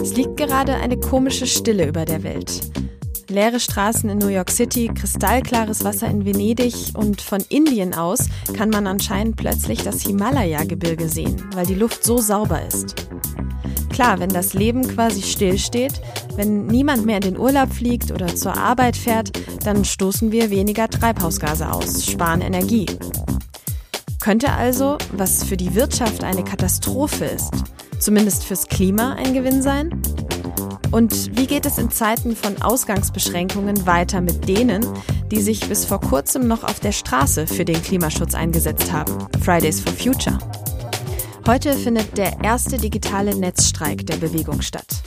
Es liegt gerade eine komische Stille über der Welt. Leere Straßen in New York City, kristallklares Wasser in Venedig und von Indien aus kann man anscheinend plötzlich das Himalaya-Gebirge sehen, weil die Luft so sauber ist. Klar, wenn das Leben quasi stillsteht, wenn niemand mehr in den Urlaub fliegt oder zur Arbeit fährt, dann stoßen wir weniger Treibhausgase aus, sparen Energie. Könnte also, was für die Wirtschaft eine Katastrophe ist, zumindest fürs Klima ein Gewinn sein? Und wie geht es in Zeiten von Ausgangsbeschränkungen weiter mit denen, die sich bis vor kurzem noch auf der Straße für den Klimaschutz eingesetzt haben? Fridays for Future. Heute findet der erste digitale Netzstreik der Bewegung statt.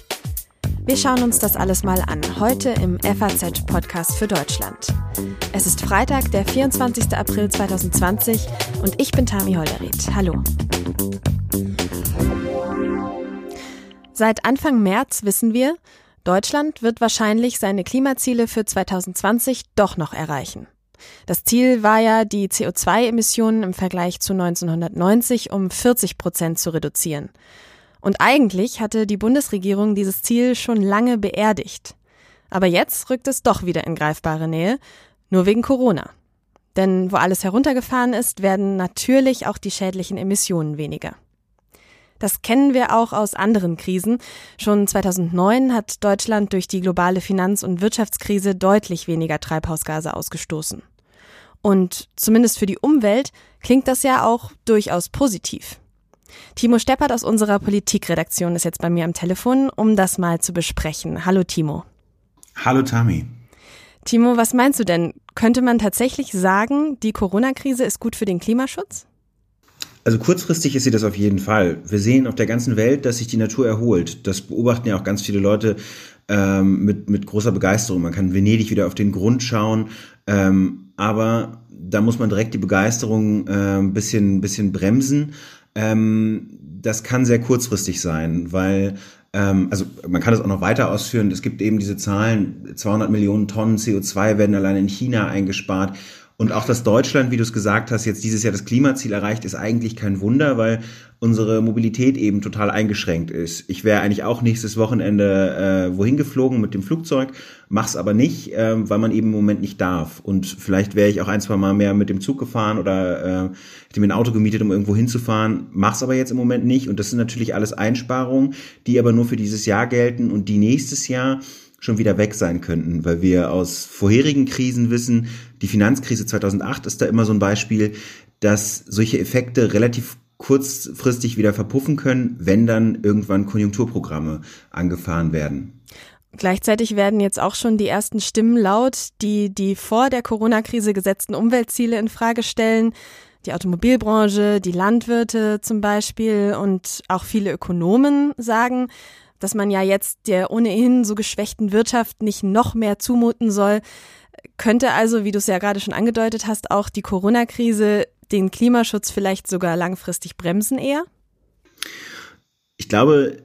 Wir schauen uns das alles mal an, heute im FAZ-Podcast für Deutschland. Es ist Freitag, der 24. April 2020 und ich bin Tami Holderried. Hallo. Seit Anfang März wissen wir, Deutschland wird wahrscheinlich seine Klimaziele für 2020 doch noch erreichen. Das Ziel war ja, die CO2-Emissionen im Vergleich zu 1990 um 40 Prozent zu reduzieren. Und eigentlich hatte die Bundesregierung dieses Ziel schon lange beerdigt. Aber jetzt rückt es doch wieder in greifbare Nähe, nur wegen Corona. Denn wo alles heruntergefahren ist, werden natürlich auch die schädlichen Emissionen weniger. Das kennen wir auch aus anderen Krisen. Schon 2009 hat Deutschland durch die globale Finanz- und Wirtschaftskrise deutlich weniger Treibhausgase ausgestoßen. Und zumindest für die Umwelt klingt das ja auch durchaus positiv. Timo Steppert aus unserer Politikredaktion ist jetzt bei mir am Telefon, um das mal zu besprechen. Hallo Timo. Hallo Tami. Timo, was meinst du denn? Könnte man tatsächlich sagen, die Corona-Krise ist gut für den Klimaschutz? Also kurzfristig ist sie das auf jeden Fall. Wir sehen auf der ganzen Welt, dass sich die Natur erholt. Das beobachten ja auch ganz viele Leute ähm, mit, mit großer Begeisterung. Man kann Venedig wieder auf den Grund schauen, ähm, aber da muss man direkt die Begeisterung äh, ein bisschen, bisschen bremsen. Ähm, das kann sehr kurzfristig sein, weil ähm, also man kann das auch noch weiter ausführen. Es gibt eben diese Zahlen, 200 Millionen Tonnen CO2 werden allein in China eingespart. Und auch, dass Deutschland, wie du es gesagt hast, jetzt dieses Jahr das Klimaziel erreicht, ist eigentlich kein Wunder, weil unsere Mobilität eben total eingeschränkt ist. Ich wäre eigentlich auch nächstes Wochenende äh, wohin geflogen mit dem Flugzeug, mach's aber nicht, äh, weil man eben im Moment nicht darf. Und vielleicht wäre ich auch ein, zwei Mal mehr mit dem Zug gefahren oder äh, hätte mir ein Auto gemietet, um irgendwo hinzufahren, mach's aber jetzt im Moment nicht. Und das sind natürlich alles Einsparungen, die aber nur für dieses Jahr gelten und die nächstes Jahr schon wieder weg sein könnten, weil wir aus vorherigen Krisen wissen, die Finanzkrise 2008 ist da immer so ein Beispiel, dass solche Effekte relativ kurzfristig wieder verpuffen können, wenn dann irgendwann Konjunkturprogramme angefahren werden. Gleichzeitig werden jetzt auch schon die ersten Stimmen laut, die die vor der Corona-Krise gesetzten Umweltziele in Frage stellen. Die Automobilbranche, die Landwirte zum Beispiel und auch viele Ökonomen sagen, dass man ja jetzt der ohnehin so geschwächten Wirtschaft nicht noch mehr zumuten soll. Könnte also, wie du es ja gerade schon angedeutet hast, auch die Corona-Krise den Klimaschutz vielleicht sogar langfristig bremsen eher? Ich glaube,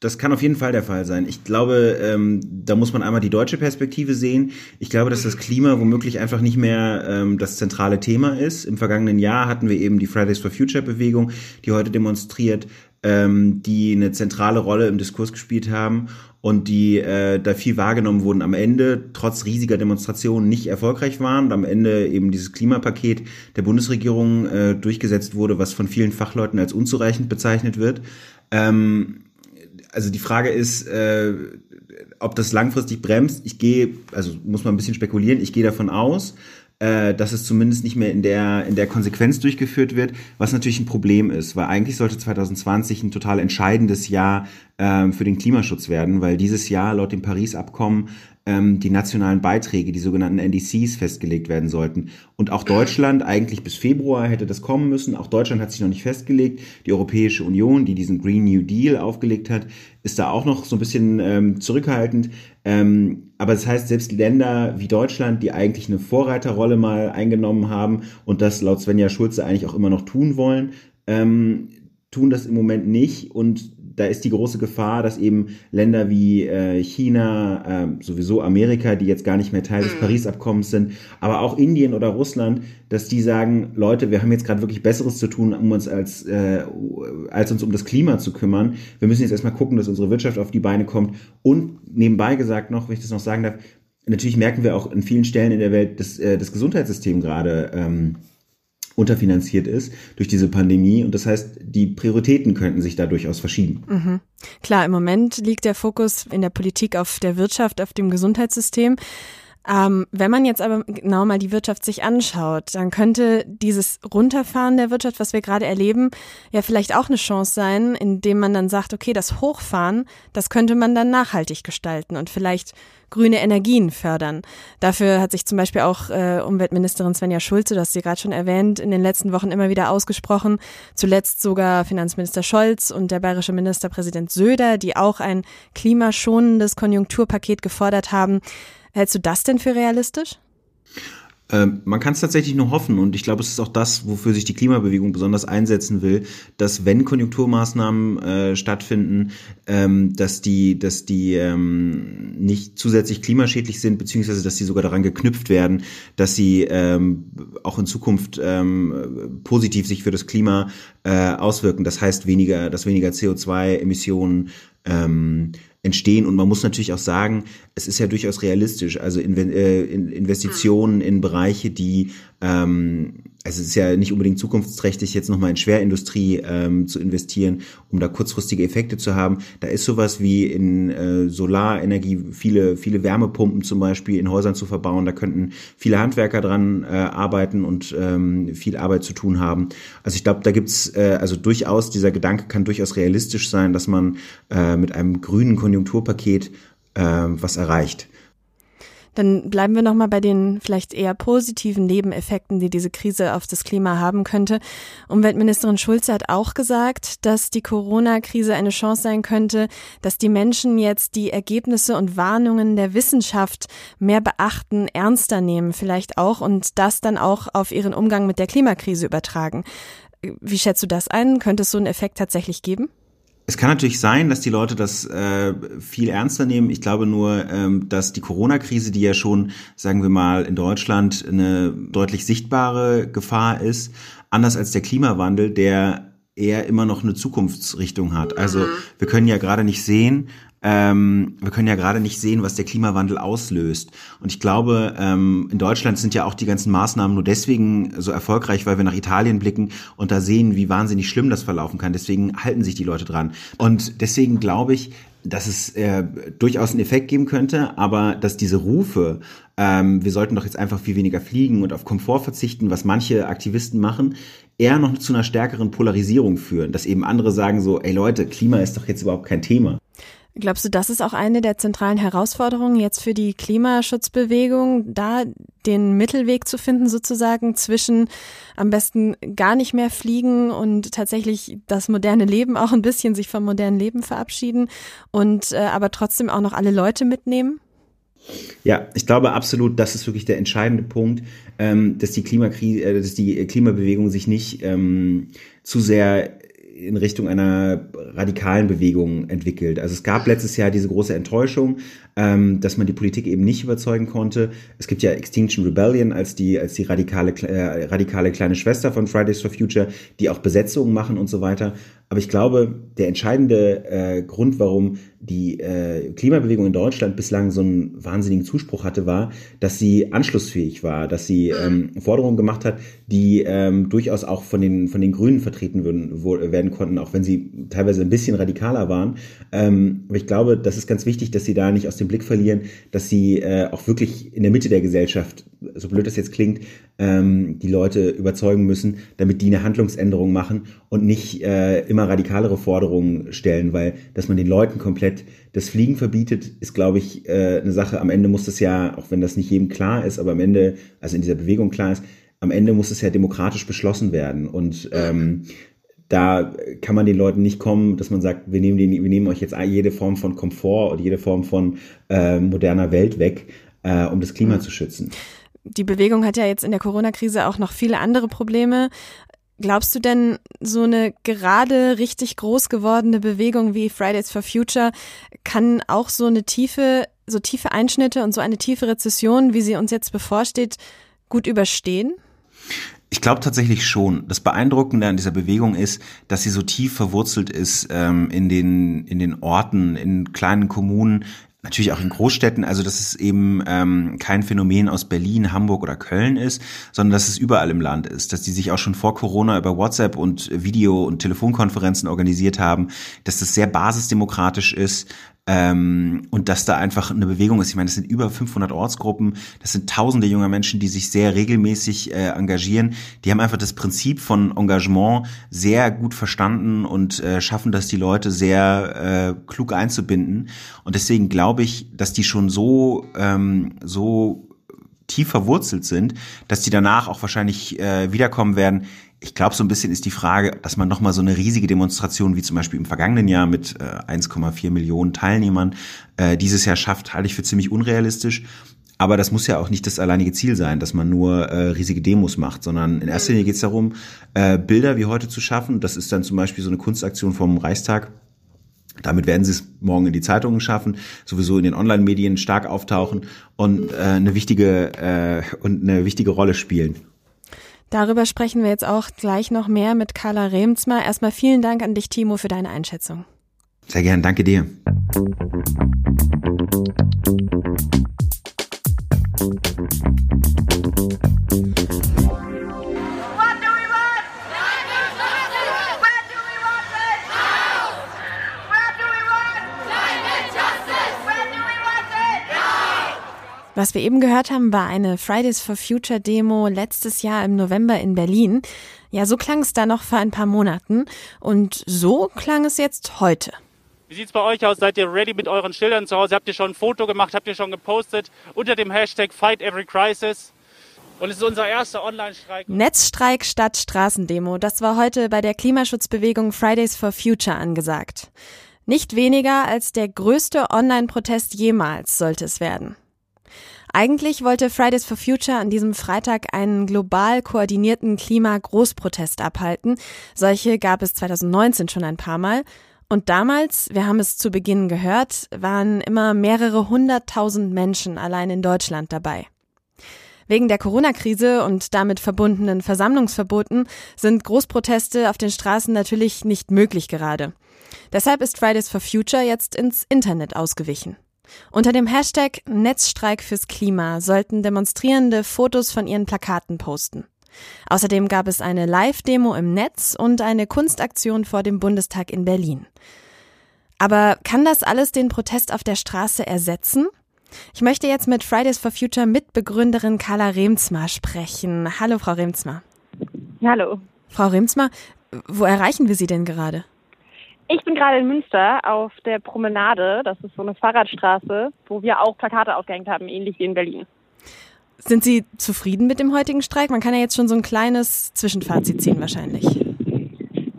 das kann auf jeden Fall der Fall sein. Ich glaube, ähm, da muss man einmal die deutsche Perspektive sehen. Ich glaube, dass das Klima womöglich einfach nicht mehr ähm, das zentrale Thema ist. Im vergangenen Jahr hatten wir eben die Fridays for Future Bewegung, die heute demonstriert, ähm, die eine zentrale Rolle im Diskurs gespielt haben und die äh, da viel wahrgenommen wurden, am Ende trotz riesiger Demonstrationen nicht erfolgreich waren und am Ende eben dieses Klimapaket der Bundesregierung äh, durchgesetzt wurde, was von vielen Fachleuten als unzureichend bezeichnet wird. Ähm, also die Frage ist, äh, ob das langfristig bremst. Ich gehe, also muss man ein bisschen spekulieren, ich gehe davon aus, äh, dass es zumindest nicht mehr in der, in der Konsequenz durchgeführt wird, was natürlich ein Problem ist, weil eigentlich sollte 2020 ein total entscheidendes Jahr ähm, für den Klimaschutz werden, weil dieses Jahr laut dem Paris-Abkommen ähm, die nationalen Beiträge, die sogenannten NDCs, festgelegt werden sollten. Und auch Deutschland, eigentlich bis Februar hätte das kommen müssen, auch Deutschland hat sich noch nicht festgelegt. Die Europäische Union, die diesen Green New Deal aufgelegt hat, ist da auch noch so ein bisschen ähm, zurückhaltend. Ähm, aber das heißt, selbst Länder wie Deutschland, die eigentlich eine Vorreiterrolle mal eingenommen haben und das laut Svenja Schulze eigentlich auch immer noch tun wollen, ähm, tun das im Moment nicht. Und da ist die große Gefahr, dass eben Länder wie äh, China, äh, sowieso Amerika, die jetzt gar nicht mehr Teil des mhm. Paris-Abkommens sind, aber auch Indien oder Russland, dass die sagen, Leute, wir haben jetzt gerade wirklich Besseres zu tun, um uns als, äh, als uns um das Klima zu kümmern. Wir müssen jetzt erstmal gucken, dass unsere Wirtschaft auf die Beine kommt. Und nebenbei gesagt noch, wenn ich das noch sagen darf, natürlich merken wir auch in vielen Stellen in der Welt, dass äh, das Gesundheitssystem gerade ähm, unterfinanziert ist durch diese Pandemie. Und das heißt, die Prioritäten könnten sich da durchaus verschieben. Mhm. Klar, im Moment liegt der Fokus in der Politik auf der Wirtschaft, auf dem Gesundheitssystem. Ähm, wenn man jetzt aber genau mal die Wirtschaft sich anschaut, dann könnte dieses Runterfahren der Wirtschaft, was wir gerade erleben, ja vielleicht auch eine Chance sein, indem man dann sagt, okay, das Hochfahren, das könnte man dann nachhaltig gestalten und vielleicht grüne Energien fördern. Dafür hat sich zum Beispiel auch äh, Umweltministerin Svenja Schulze, das hast sie gerade schon erwähnt, in den letzten Wochen immer wieder ausgesprochen. Zuletzt sogar Finanzminister Scholz und der bayerische Ministerpräsident Söder, die auch ein klimaschonendes Konjunkturpaket gefordert haben. Hältst du das denn für realistisch? Ähm, man kann es tatsächlich nur hoffen und ich glaube, es ist auch das, wofür sich die Klimabewegung besonders einsetzen will, dass wenn Konjunkturmaßnahmen äh, stattfinden, ähm, dass die, dass die ähm, nicht zusätzlich klimaschädlich sind, beziehungsweise dass die sogar daran geknüpft werden, dass sie ähm, auch in Zukunft ähm, positiv sich für das Klima äh, auswirken. Das heißt weniger, dass weniger CO2-Emissionen ähm, entstehen. Und man muss natürlich auch sagen, es ist ja durchaus realistisch. Also äh, Investitionen in Bereiche, die ähm, also es ist ja nicht unbedingt zukunftsträchtig, jetzt nochmal in Schwerindustrie ähm, zu investieren, um da kurzfristige Effekte zu haben. Da ist sowas wie in äh, Solarenergie, viele, viele Wärmepumpen zum Beispiel in Häusern zu verbauen. Da könnten viele Handwerker dran äh, arbeiten und ähm, viel Arbeit zu tun haben. Also ich glaube, da gibt's äh, also durchaus, dieser Gedanke kann durchaus realistisch sein, dass man äh, mit einem grünen Konjunkturpaket äh, was erreicht. Dann bleiben wir nochmal bei den vielleicht eher positiven Nebeneffekten, die diese Krise auf das Klima haben könnte. Umweltministerin Schulze hat auch gesagt, dass die Corona-Krise eine Chance sein könnte, dass die Menschen jetzt die Ergebnisse und Warnungen der Wissenschaft mehr beachten, ernster nehmen vielleicht auch und das dann auch auf ihren Umgang mit der Klimakrise übertragen. Wie schätzt du das ein? Könnte es so einen Effekt tatsächlich geben? Es kann natürlich sein, dass die Leute das äh, viel ernster nehmen. Ich glaube nur, ähm, dass die Corona-Krise, die ja schon, sagen wir mal, in Deutschland eine deutlich sichtbare Gefahr ist, anders als der Klimawandel, der eher immer noch eine Zukunftsrichtung hat. Also mhm. wir können ja gerade nicht sehen, ähm, wir können ja gerade nicht sehen, was der Klimawandel auslöst. Und ich glaube, ähm, in Deutschland sind ja auch die ganzen Maßnahmen nur deswegen so erfolgreich, weil wir nach Italien blicken und da sehen, wie wahnsinnig schlimm das verlaufen kann. Deswegen halten sich die Leute dran. Und deswegen glaube ich, dass es äh, durchaus einen Effekt geben könnte, aber dass diese Rufe, ähm, wir sollten doch jetzt einfach viel weniger fliegen und auf Komfort verzichten, was manche Aktivisten machen, eher noch zu einer stärkeren Polarisierung führen. Dass eben andere sagen so, ey Leute, Klima ist doch jetzt überhaupt kein Thema. Glaubst du, das ist auch eine der zentralen Herausforderungen jetzt für die Klimaschutzbewegung, da den Mittelweg zu finden sozusagen zwischen am besten gar nicht mehr fliegen und tatsächlich das moderne Leben auch ein bisschen sich vom modernen Leben verabschieden und äh, aber trotzdem auch noch alle Leute mitnehmen? Ja, ich glaube absolut, das ist wirklich der entscheidende Punkt, ähm, dass die Klimakrise, äh, dass die Klimabewegung sich nicht ähm, zu sehr in Richtung einer radikalen Bewegung entwickelt. Also es gab letztes Jahr diese große Enttäuschung, ähm, dass man die Politik eben nicht überzeugen konnte. Es gibt ja Extinction Rebellion als die als die radikale äh, radikale kleine Schwester von Fridays for Future, die auch Besetzungen machen und so weiter. Aber ich glaube, der entscheidende äh, Grund, warum die äh, Klimabewegung in Deutschland bislang so einen wahnsinnigen Zuspruch hatte, war, dass sie anschlussfähig war, dass sie ähm, Forderungen gemacht hat, die ähm, durchaus auch von den von den Grünen vertreten würden, wo, werden konnten, auch wenn sie teilweise ein bisschen radikaler waren. Ähm, aber ich glaube, das ist ganz wichtig, dass sie da nicht aus dem Blick verlieren, dass sie äh, auch wirklich in der Mitte der Gesellschaft, so blöd das jetzt klingt, ähm, die Leute überzeugen müssen, damit die eine Handlungsänderung machen und nicht äh, immer radikalere Forderungen stellen, weil dass man den Leuten komplett das Fliegen verbietet, ist, glaube ich, äh, eine Sache. Am Ende muss das ja, auch wenn das nicht jedem klar ist, aber am Ende, also in dieser Bewegung klar ist, am Ende muss es ja demokratisch beschlossen werden. Und ähm, da kann man den Leuten nicht kommen, dass man sagt, wir nehmen, den, wir nehmen euch jetzt jede Form von Komfort und jede Form von äh, moderner Welt weg, äh, um das Klima mhm. zu schützen die Bewegung hat ja jetzt in der Corona-Krise auch noch viele andere Probleme. Glaubst du denn, so eine gerade richtig groß gewordene Bewegung wie Fridays for Future kann auch so eine tiefe, so tiefe Einschnitte und so eine tiefe Rezession, wie sie uns jetzt bevorsteht, gut überstehen? Ich glaube tatsächlich schon. Das Beeindruckende an dieser Bewegung ist, dass sie so tief verwurzelt ist ähm, in den in den Orten, in kleinen Kommunen, natürlich auch in Großstädten, also dass es eben ähm, kein Phänomen aus Berlin, Hamburg oder Köln ist, sondern dass es überall im Land ist, dass die sich auch schon vor Corona über WhatsApp und Video- und Telefonkonferenzen organisiert haben, dass das sehr basisdemokratisch ist, ähm, und dass da einfach eine Bewegung ist. Ich meine, das sind über 500 Ortsgruppen, das sind tausende junger Menschen, die sich sehr regelmäßig äh, engagieren. Die haben einfach das Prinzip von Engagement sehr gut verstanden und äh, schaffen das, die Leute sehr äh, klug einzubinden. Und deswegen glaube ich, dass die schon so, ähm, so tief verwurzelt sind, dass die danach auch wahrscheinlich äh, wiederkommen werden ich glaube, so ein bisschen ist die Frage, dass man nochmal so eine riesige Demonstration wie zum Beispiel im vergangenen Jahr mit äh, 1,4 Millionen Teilnehmern äh, dieses Jahr schafft, halte ich für ziemlich unrealistisch. Aber das muss ja auch nicht das alleinige Ziel sein, dass man nur äh, riesige Demos macht, sondern in erster Linie geht es darum, äh, Bilder wie heute zu schaffen. Das ist dann zum Beispiel so eine Kunstaktion vom Reichstag. Damit werden sie es morgen in die Zeitungen schaffen, sowieso in den Online-Medien stark auftauchen und äh, eine wichtige äh, und eine wichtige Rolle spielen. Darüber sprechen wir jetzt auch gleich noch mehr mit Carla Remzmer. Erstmal vielen Dank an dich, Timo, für deine Einschätzung. Sehr gern, danke dir. Was wir eben gehört haben, war eine Fridays for Future Demo letztes Jahr im November in Berlin. Ja, so klang es da noch vor ein paar Monaten und so klang es jetzt heute. Wie sieht's bei euch aus? Seid ihr ready mit euren Schildern zu Hause? Habt ihr schon ein Foto gemacht? Habt ihr schon gepostet unter dem Hashtag Fight Every Crisis? Und es ist unser erster Online-Streik. Netzstreik statt Straßendemo. Das war heute bei der Klimaschutzbewegung Fridays for Future angesagt. Nicht weniger als der größte Online-Protest jemals sollte es werden. Eigentlich wollte Fridays for Future an diesem Freitag einen global koordinierten Klima-Großprotest abhalten. Solche gab es 2019 schon ein paar Mal. Und damals, wir haben es zu Beginn gehört, waren immer mehrere hunderttausend Menschen allein in Deutschland dabei. Wegen der Corona-Krise und damit verbundenen Versammlungsverboten sind Großproteste auf den Straßen natürlich nicht möglich gerade. Deshalb ist Fridays for Future jetzt ins Internet ausgewichen. Unter dem Hashtag Netzstreik fürs Klima sollten Demonstrierende Fotos von ihren Plakaten posten. Außerdem gab es eine Live-Demo im Netz und eine Kunstaktion vor dem Bundestag in Berlin. Aber kann das alles den Protest auf der Straße ersetzen? Ich möchte jetzt mit Fridays for Future Mitbegründerin Carla Remzma sprechen. Hallo, Frau Remzma. Hallo. Frau Remzma, wo erreichen wir Sie denn gerade? Ich bin gerade in Münster auf der Promenade. Das ist so eine Fahrradstraße, wo wir auch Plakate aufgehängt haben, ähnlich wie in Berlin. Sind Sie zufrieden mit dem heutigen Streik? Man kann ja jetzt schon so ein kleines Zwischenfazit ziehen wahrscheinlich.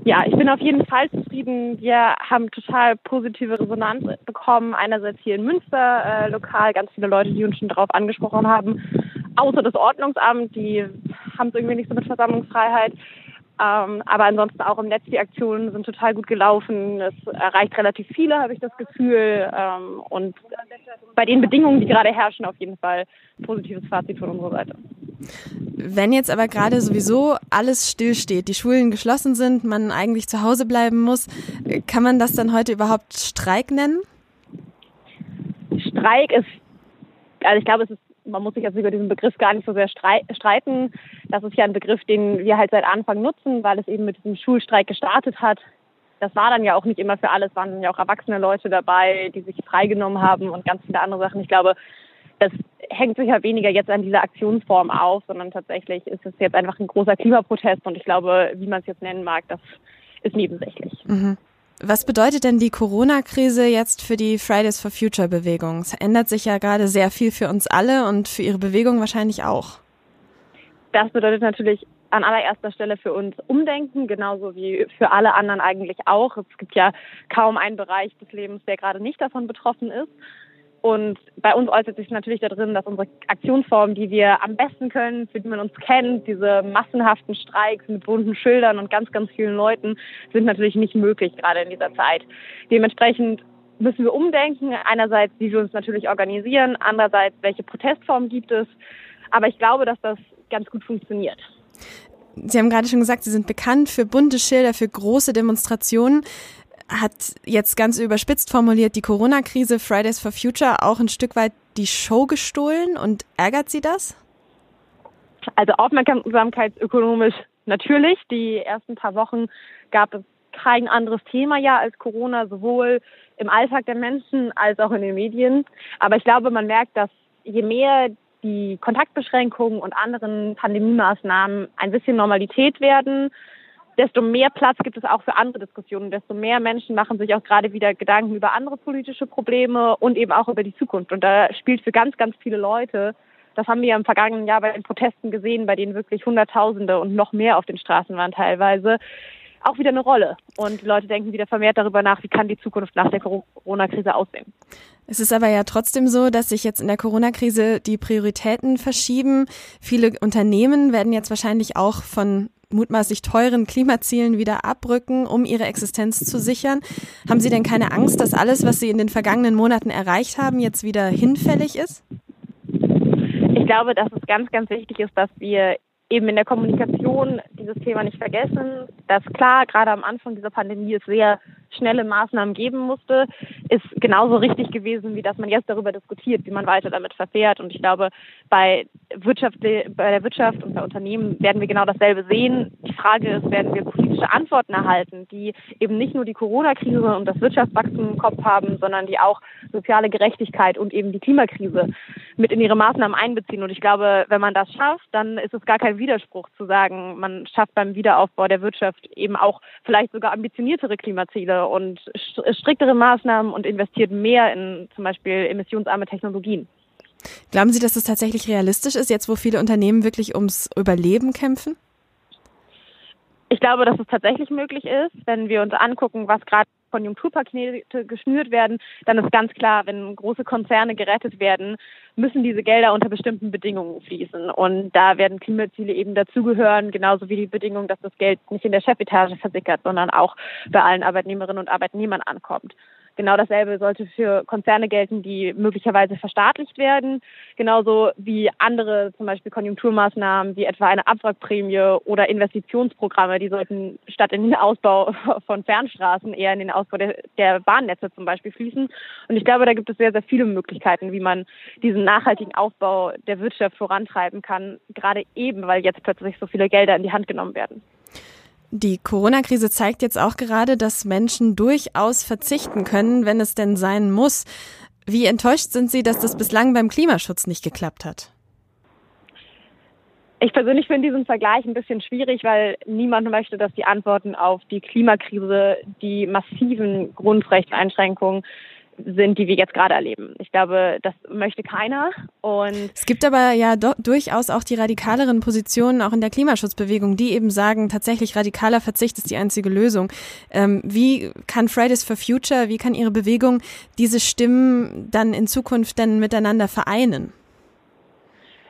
Ja, ich bin auf jeden Fall zufrieden. Wir haben total positive Resonanz bekommen. Einerseits hier in Münster äh, lokal, ganz viele Leute, die uns schon darauf angesprochen haben. Außer das Ordnungsamt, die haben es irgendwie nicht so mit Versammlungsfreiheit. Ähm, aber ansonsten auch im Netz, die Aktionen sind total gut gelaufen. Es erreicht relativ viele, habe ich das Gefühl. Ähm, und bei den Bedingungen, die gerade herrschen, auf jeden Fall positives Fazit von unserer Seite. Wenn jetzt aber gerade sowieso alles stillsteht, die Schulen geschlossen sind, man eigentlich zu Hause bleiben muss, kann man das dann heute überhaupt Streik nennen? Streik ist, also ich glaube, es ist man muss sich jetzt über diesen Begriff gar nicht so sehr streiten. Das ist ja ein Begriff, den wir halt seit Anfang nutzen, weil es eben mit diesem Schulstreik gestartet hat. Das war dann ja auch nicht immer für alles, waren ja auch erwachsene Leute dabei, die sich freigenommen haben und ganz viele andere Sachen. Ich glaube, das hängt sich ja weniger jetzt an dieser Aktionsform auf, sondern tatsächlich ist es jetzt einfach ein großer Klimaprotest und ich glaube, wie man es jetzt nennen mag, das ist nebensächlich. Mhm. Was bedeutet denn die Corona-Krise jetzt für die Fridays for Future Bewegung? Es ändert sich ja gerade sehr viel für uns alle und für Ihre Bewegung wahrscheinlich auch. Das bedeutet natürlich an allererster Stelle für uns Umdenken, genauso wie für alle anderen eigentlich auch. Es gibt ja kaum einen Bereich des Lebens, der gerade nicht davon betroffen ist. Und bei uns äußert sich natürlich darin, dass unsere Aktionsformen, die wir am besten können, für die man uns kennt, diese massenhaften Streiks mit bunten Schildern und ganz, ganz vielen Leuten, sind natürlich nicht möglich, gerade in dieser Zeit. Dementsprechend müssen wir umdenken. Einerseits, wie wir uns natürlich organisieren, andererseits, welche Protestformen gibt es. Aber ich glaube, dass das ganz gut funktioniert. Sie haben gerade schon gesagt, Sie sind bekannt für bunte Schilder, für große Demonstrationen. Hat jetzt ganz überspitzt formuliert die Corona-Krise Fridays for Future auch ein Stück weit die Show gestohlen und ärgert Sie das? Also aufmerksamkeitsökonomisch natürlich. Die ersten paar Wochen gab es kein anderes Thema ja als Corona, sowohl im Alltag der Menschen als auch in den Medien. Aber ich glaube, man merkt, dass je mehr die Kontaktbeschränkungen und anderen Pandemiemaßnahmen ein bisschen Normalität werden, desto mehr Platz gibt es auch für andere Diskussionen, desto mehr Menschen machen sich auch gerade wieder Gedanken über andere politische Probleme und eben auch über die Zukunft. Und da spielt für ganz, ganz viele Leute, das haben wir im vergangenen Jahr bei den Protesten gesehen, bei denen wirklich Hunderttausende und noch mehr auf den Straßen waren teilweise, auch wieder eine Rolle. Und Leute denken wieder vermehrt darüber nach, wie kann die Zukunft nach der Corona-Krise aussehen. Es ist aber ja trotzdem so, dass sich jetzt in der Corona-Krise die Prioritäten verschieben. Viele Unternehmen werden jetzt wahrscheinlich auch von mutmaßlich teuren Klimazielen wieder abrücken, um ihre Existenz zu sichern. Haben Sie denn keine Angst, dass alles, was Sie in den vergangenen Monaten erreicht haben, jetzt wieder hinfällig ist? Ich glaube, dass es ganz, ganz wichtig ist, dass wir eben in der Kommunikation dieses Thema nicht vergessen, dass klar, gerade am Anfang dieser Pandemie es sehr schnelle Maßnahmen geben musste, ist genauso richtig gewesen, wie dass man jetzt darüber diskutiert, wie man weiter damit verfährt. Und ich glaube, bei, Wirtschaft, bei der Wirtschaft und bei Unternehmen werden wir genau dasselbe sehen. Die Frage ist, werden wir politische Antworten erhalten, die eben nicht nur die Corona-Krise und das Wirtschaftswachstum im Kopf haben, sondern die auch soziale Gerechtigkeit und eben die Klimakrise mit in ihre Maßnahmen einbeziehen. Und ich glaube, wenn man das schafft, dann ist es gar kein Widerspruch zu sagen, man schafft beim Wiederaufbau der Wirtschaft eben auch vielleicht sogar ambitioniertere Klimaziele und striktere Maßnahmen und investiert mehr in zum Beispiel emissionsarme Technologien. Glauben Sie, dass das tatsächlich realistisch ist, jetzt wo viele Unternehmen wirklich ums Überleben kämpfen? Ich glaube, dass es tatsächlich möglich ist, wenn wir uns angucken, was gerade Konjunkturpakete geschnürt werden, dann ist ganz klar, wenn große Konzerne gerettet werden, müssen diese Gelder unter bestimmten Bedingungen fließen. Und da werden Klimaziele eben dazugehören, genauso wie die Bedingung, dass das Geld nicht in der Chefetage versickert, sondern auch bei allen Arbeitnehmerinnen und Arbeitnehmern ankommt. Genau dasselbe sollte für Konzerne gelten, die möglicherweise verstaatlicht werden, genauso wie andere, zum Beispiel Konjunkturmaßnahmen wie etwa eine Abwrackprämie oder Investitionsprogramme, die sollten statt in den Ausbau von Fernstraßen eher in den Ausbau der, der Bahnnetze zum Beispiel fließen. Und ich glaube, da gibt es sehr, sehr viele Möglichkeiten, wie man diesen nachhaltigen Aufbau der Wirtschaft vorantreiben kann, gerade eben, weil jetzt plötzlich so viele Gelder in die Hand genommen werden. Die Corona-Krise zeigt jetzt auch gerade, dass Menschen durchaus verzichten können, wenn es denn sein muss. Wie enttäuscht sind Sie, dass das bislang beim Klimaschutz nicht geklappt hat? Ich persönlich finde diesen Vergleich ein bisschen schwierig, weil niemand möchte, dass die Antworten auf die Klimakrise die massiven Grundrechtseinschränkungen sind, die wir jetzt gerade erleben. Ich glaube, das möchte keiner. Und es gibt aber ja durchaus auch die radikaleren Positionen auch in der Klimaschutzbewegung, die eben sagen, tatsächlich radikaler Verzicht ist die einzige Lösung. Ähm, wie kann Fridays for Future, wie kann Ihre Bewegung diese Stimmen dann in Zukunft denn miteinander vereinen?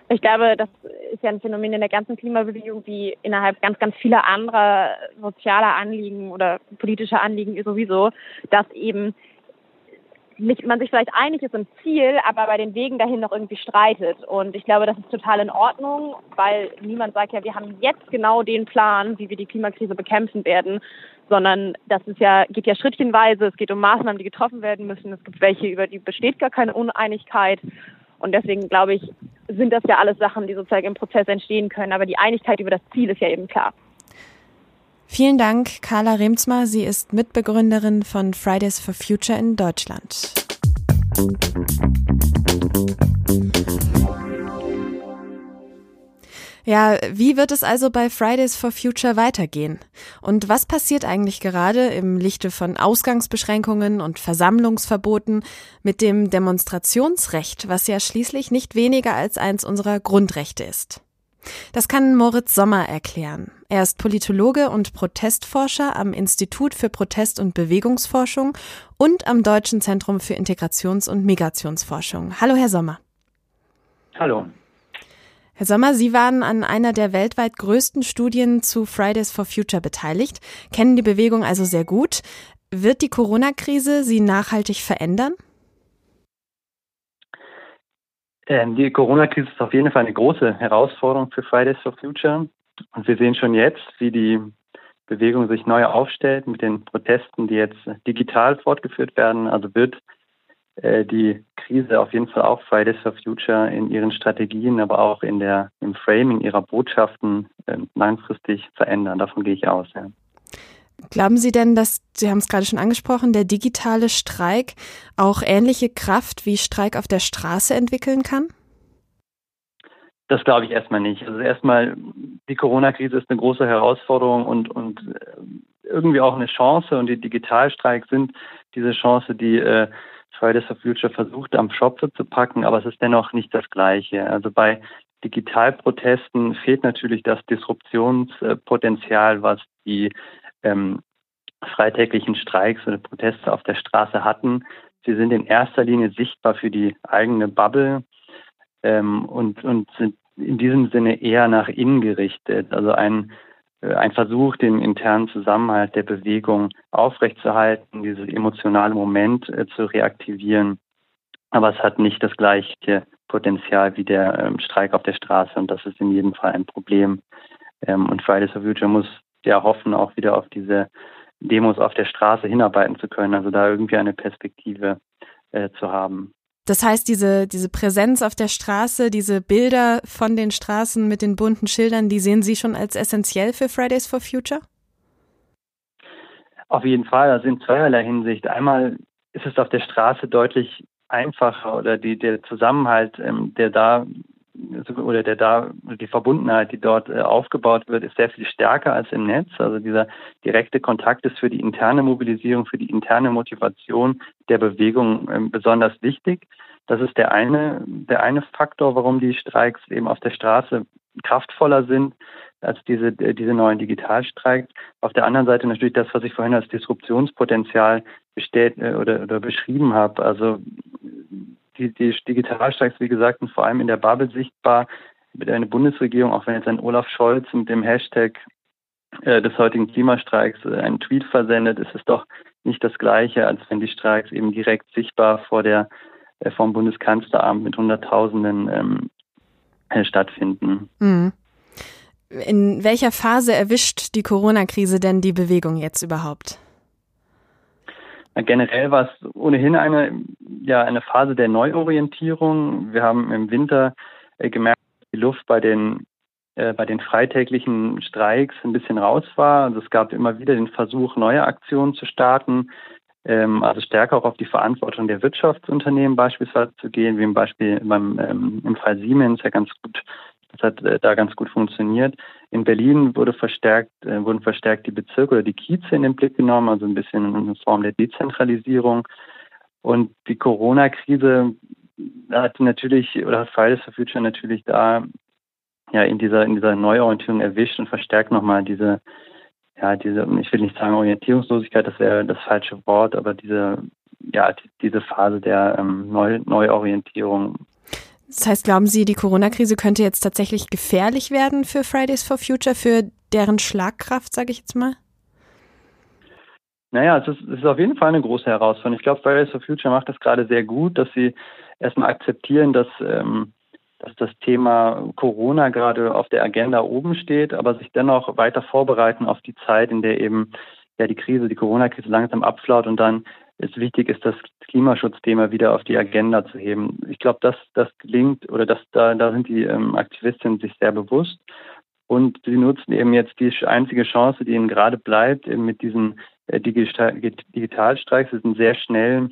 Ich glaube, das ist ja ein Phänomen in der ganzen Klimabewegung, wie innerhalb ganz, ganz vieler anderer sozialer Anliegen oder politischer Anliegen sowieso, dass eben nicht, man sich vielleicht einig ist im Ziel, aber bei den Wegen dahin noch irgendwie streitet. Und ich glaube, das ist total in Ordnung, weil niemand sagt ja, wir haben jetzt genau den Plan, wie wir die Klimakrise bekämpfen werden, sondern das ist ja, geht ja schrittchenweise. Es geht um Maßnahmen, die getroffen werden müssen. Es gibt welche, über die besteht gar keine Uneinigkeit. Und deswegen glaube ich, sind das ja alles Sachen, die sozusagen im Prozess entstehen können. Aber die Einigkeit über das Ziel ist ja eben klar. Vielen Dank, Carla Remzma. Sie ist Mitbegründerin von Fridays for Future in Deutschland. Ja, wie wird es also bei Fridays for Future weitergehen? Und was passiert eigentlich gerade im Lichte von Ausgangsbeschränkungen und Versammlungsverboten mit dem Demonstrationsrecht, was ja schließlich nicht weniger als eins unserer Grundrechte ist? Das kann Moritz Sommer erklären. Er ist Politologe und Protestforscher am Institut für Protest- und Bewegungsforschung und am Deutschen Zentrum für Integrations- und Migrationsforschung. Hallo, Herr Sommer. Hallo. Herr Sommer, Sie waren an einer der weltweit größten Studien zu Fridays for Future beteiligt, kennen die Bewegung also sehr gut. Wird die Corona-Krise Sie nachhaltig verändern? Ähm, die Corona-Krise ist auf jeden Fall eine große Herausforderung für Fridays for Future. Und wir sehen schon jetzt, wie die Bewegung sich neu aufstellt mit den Protesten, die jetzt digital fortgeführt werden. Also wird äh, die Krise auf jeden Fall auch Fridays for Future in ihren Strategien, aber auch in der, im Framing ihrer Botschaften äh, langfristig verändern. Davon gehe ich aus. Ja. Glauben Sie denn, dass, Sie haben es gerade schon angesprochen, der digitale Streik auch ähnliche Kraft wie Streik auf der Straße entwickeln kann? Das glaube ich erstmal nicht. Also erstmal, die Corona-Krise ist eine große Herausforderung und, und äh, irgendwie auch eine Chance und die Digitalstreiks sind diese Chance, die äh, Fridays for Future versucht, am Schopfe zu packen, aber es ist dennoch nicht das Gleiche. Also bei Digitalprotesten fehlt natürlich das Disruptionspotenzial, was die ähm, freitäglichen Streiks oder Proteste auf der Straße hatten. Sie sind in erster Linie sichtbar für die eigene Bubble ähm, und, und sind in diesem Sinne eher nach innen gerichtet. Also ein äh, ein Versuch, den internen Zusammenhalt der Bewegung aufrechtzuerhalten, dieses emotionale Moment äh, zu reaktivieren. Aber es hat nicht das gleiche Potenzial wie der ähm, Streik auf der Straße und das ist in jedem Fall ein Problem. Ähm, und Fridays for Future muss ja hoffen, auch wieder auf diese Demos auf der Straße hinarbeiten zu können, also da irgendwie eine Perspektive äh, zu haben. Das heißt, diese, diese Präsenz auf der Straße, diese Bilder von den Straßen mit den bunten Schildern, die sehen Sie schon als essentiell für Fridays for Future? Auf jeden Fall, also in zweierlei Hinsicht. Einmal ist es auf der Straße deutlich einfacher oder die, der Zusammenhalt, ähm, der da oder der da die Verbundenheit, die dort äh, aufgebaut wird, ist sehr viel stärker als im Netz. Also dieser direkte Kontakt ist für die interne Mobilisierung, für die interne Motivation der Bewegung äh, besonders wichtig. Das ist der eine, der eine Faktor, warum die Streiks eben auf der Straße kraftvoller sind als diese, äh, diese neuen Digitalstreiks. Auf der anderen Seite natürlich das, was ich vorhin als Disruptionspotenzial bestellt äh, oder, oder beschrieben habe. Also die, die Digitalstreiks, wie gesagt, sind vor allem in der Bubble sichtbar. Mit einer Bundesregierung, auch wenn jetzt ein Olaf Scholz mit dem Hashtag äh, des heutigen Klimastreiks äh, einen Tweet versendet, ist es doch nicht das Gleiche, als wenn die Streiks eben direkt sichtbar vor der äh, vom Bundeskanzleramt mit Hunderttausenden ähm, äh, stattfinden. Mhm. In welcher Phase erwischt die Corona-Krise denn die Bewegung jetzt überhaupt? Generell war es ohnehin eine, ja, eine Phase der Neuorientierung. Wir haben im Winter äh, gemerkt, dass die Luft bei den, äh, bei den freitäglichen Streiks ein bisschen raus war. Also es gab immer wieder den Versuch, neue Aktionen zu starten, ähm, also stärker auch auf die Verantwortung der Wirtschaftsunternehmen beispielsweise zu gehen, wie im Beispiel beim, ähm, im Fall Siemens ja ganz gut das hat äh, da ganz gut funktioniert. In Berlin wurde verstärkt, äh, wurden verstärkt die Bezirke oder die Kieze in den Blick genommen, also ein bisschen in Form der Dezentralisierung. Und die Corona-Krise hat natürlich, oder hat Fridays for Future natürlich da ja in dieser, in dieser Neuorientierung erwischt und verstärkt nochmal diese, ja, diese, ich will nicht sagen Orientierungslosigkeit, das wäre das falsche Wort, aber diese, ja, diese Phase der ähm, Neu Neuorientierung das heißt, glauben Sie, die Corona-Krise könnte jetzt tatsächlich gefährlich werden für Fridays for Future, für deren Schlagkraft, sage ich jetzt mal? Naja, es ist, es ist auf jeden Fall eine große Herausforderung. Ich glaube, Fridays for Future macht das gerade sehr gut, dass sie erstmal akzeptieren, dass, ähm, dass das Thema Corona gerade auf der Agenda oben steht, aber sich dennoch weiter vorbereiten auf die Zeit, in der eben ja die Krise, die Corona-Krise langsam abflaut und dann es wichtig ist, das Klimaschutzthema wieder auf die Agenda zu heben. Ich glaube, dass das gelingt oder dass da, da sind die ähm, Aktivistinnen sich sehr bewusst und sie nutzen eben jetzt die einzige Chance, die ihnen gerade bleibt, eben mit diesen äh, Digital Digitalstreiks. Sie sind sehr schnell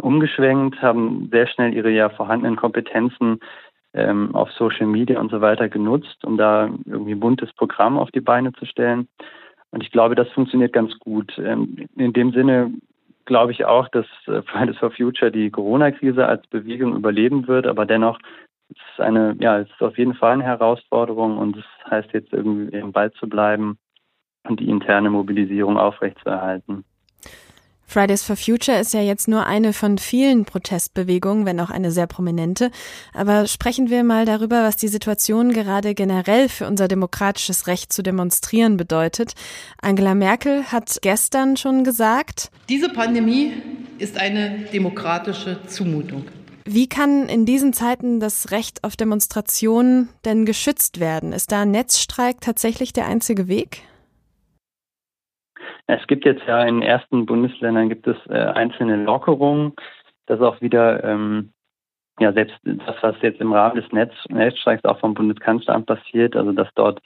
umgeschwenkt, haben sehr schnell ihre ja vorhandenen Kompetenzen ähm, auf Social Media und so weiter genutzt, um da irgendwie ein buntes Programm auf die Beine zu stellen. Und ich glaube, das funktioniert ganz gut. Ähm, in dem Sinne glaube ich auch, dass äh, Fridays for Future die Corona-Krise als Bewegung überleben wird, aber dennoch es ist eine, ja, es ist auf jeden Fall eine Herausforderung und es heißt jetzt irgendwie im Ball zu bleiben und die interne Mobilisierung aufrechtzuerhalten. Fridays for Future ist ja jetzt nur eine von vielen Protestbewegungen, wenn auch eine sehr prominente. Aber sprechen wir mal darüber, was die Situation gerade generell für unser demokratisches Recht zu demonstrieren bedeutet. Angela Merkel hat gestern schon gesagt, diese Pandemie ist eine demokratische Zumutung. Wie kann in diesen Zeiten das Recht auf Demonstrationen denn geschützt werden? Ist da ein Netzstreik tatsächlich der einzige Weg? Es gibt jetzt ja in ersten Bundesländern gibt es äh, einzelne Lockerungen. Das ist auch wieder ähm, ja selbst das, was jetzt im Rahmen des Netz, Netzstreiks auch vom Bundeskanzleramt passiert, also dass dort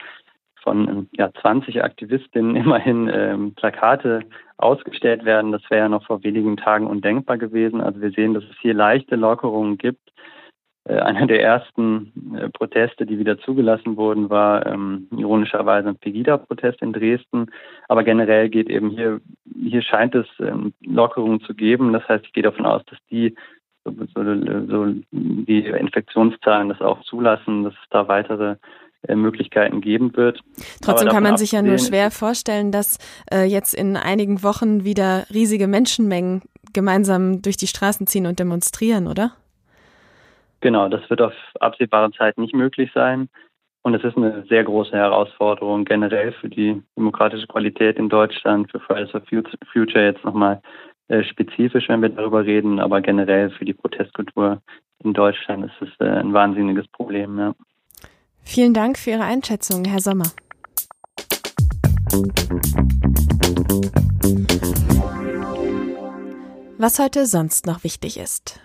von ja, 20 Aktivistinnen immerhin ähm, Plakate ausgestellt werden. Das wäre ja noch vor wenigen Tagen undenkbar gewesen. Also wir sehen, dass es hier leichte Lockerungen gibt. Äh, einer der ersten äh, Proteste, die wieder zugelassen wurden, war ähm, ironischerweise ein Pegida-Protest in Dresden. Aber generell geht eben hier, hier scheint es ähm, Lockerungen zu geben. Das heißt, ich gehe davon aus, dass die so, so, so die Infektionszahlen das auch zulassen, dass es da weitere äh, Möglichkeiten geben wird. Trotzdem kann man sich ja nur schwer vorstellen, dass äh, jetzt in einigen Wochen wieder riesige Menschenmengen gemeinsam durch die Straßen ziehen und demonstrieren, oder? Genau, das wird auf absehbare Zeit nicht möglich sein. Und es ist eine sehr große Herausforderung generell für die demokratische Qualität in Deutschland, für Fridays for Future jetzt nochmal äh, spezifisch, wenn wir darüber reden, aber generell für die Protestkultur in Deutschland ist es äh, ein wahnsinniges Problem. Ja. Vielen Dank für Ihre Einschätzung, Herr Sommer. Was heute sonst noch wichtig ist.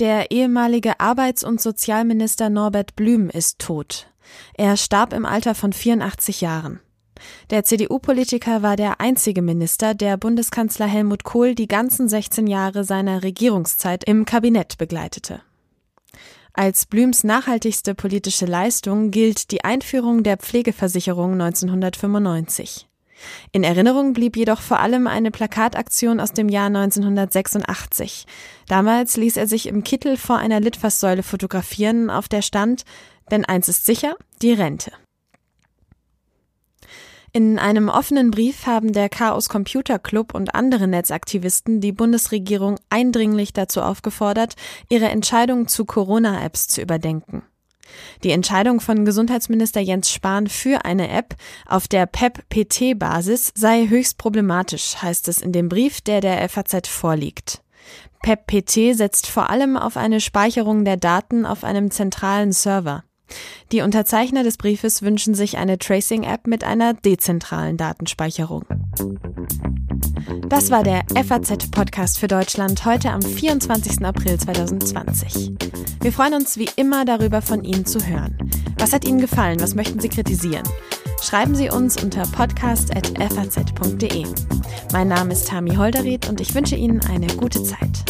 Der ehemalige Arbeits- und Sozialminister Norbert Blüm ist tot. Er starb im Alter von 84 Jahren. Der CDU-Politiker war der einzige Minister, der Bundeskanzler Helmut Kohl die ganzen 16 Jahre seiner Regierungszeit im Kabinett begleitete. Als Blüms nachhaltigste politische Leistung gilt die Einführung der Pflegeversicherung 1995. In Erinnerung blieb jedoch vor allem eine Plakataktion aus dem Jahr 1986. Damals ließ er sich im Kittel vor einer Litfaßsäule fotografieren, auf der stand, denn eins ist sicher, die Rente. In einem offenen Brief haben der Chaos Computer Club und andere Netzaktivisten die Bundesregierung eindringlich dazu aufgefordert, ihre Entscheidung zu Corona-Apps zu überdenken. Die Entscheidung von Gesundheitsminister Jens Spahn für eine App auf der PEP-PT-Basis sei höchst problematisch, heißt es in dem Brief, der der FAZ vorliegt. PEP-PT setzt vor allem auf eine Speicherung der Daten auf einem zentralen Server. Die Unterzeichner des Briefes wünschen sich eine Tracing-App mit einer dezentralen Datenspeicherung. Das war der FAZ-Podcast für Deutschland heute am 24. April 2020. Wir freuen uns wie immer darüber, von Ihnen zu hören. Was hat Ihnen gefallen? Was möchten Sie kritisieren? Schreiben Sie uns unter podcast.faz.de. Mein Name ist Tami Holderried und ich wünsche Ihnen eine gute Zeit.